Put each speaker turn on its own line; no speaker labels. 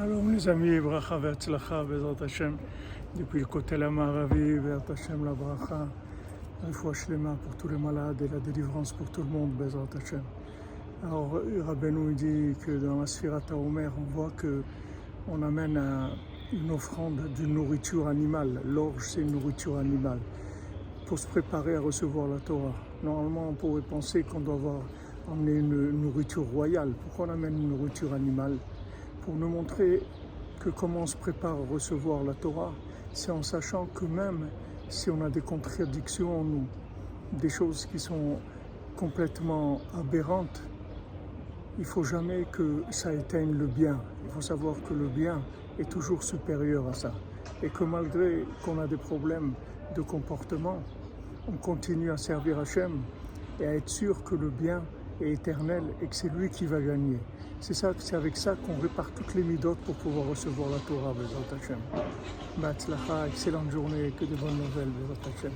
Les amis, bracha ve'atzlacha bezrat Hashem, depuis le côté Hashem la bracha, la foi shlema pour tous les malades et la délivrance pour tout le monde, bezrat Hashem. Alors Rabbeinu dit que dans la Sphirata Omer, on voit que on amène un- une offrande d'une nourriture animale. L'orge, c'est une nourriture animale. Pour se préparer à recevoir la Torah. Normalement, on pourrait penser qu'on doit avoir emmené une nourriture royale. Pourquoi on amène une nourriture animale? Pour nous montrer que comment on se prépare à recevoir la Torah, c'est en sachant que même si on a des contradictions en nous, des choses qui sont complètement aberrantes, il faut jamais que ça éteigne le bien. Il faut savoir que le bien est toujours supérieur à ça. Et que malgré qu'on a des problèmes de comportement, on continue à servir Hachem et à être sûr que le bien est éternel et que c'est lui qui va gagner. C'est ça, c'est avec ça qu'on répare toutes les midotes pour pouvoir recevoir la Torah, Bezrat Hachem. Batzlacha, excellente journée, que de bonnes nouvelles, Bezrat Hachem.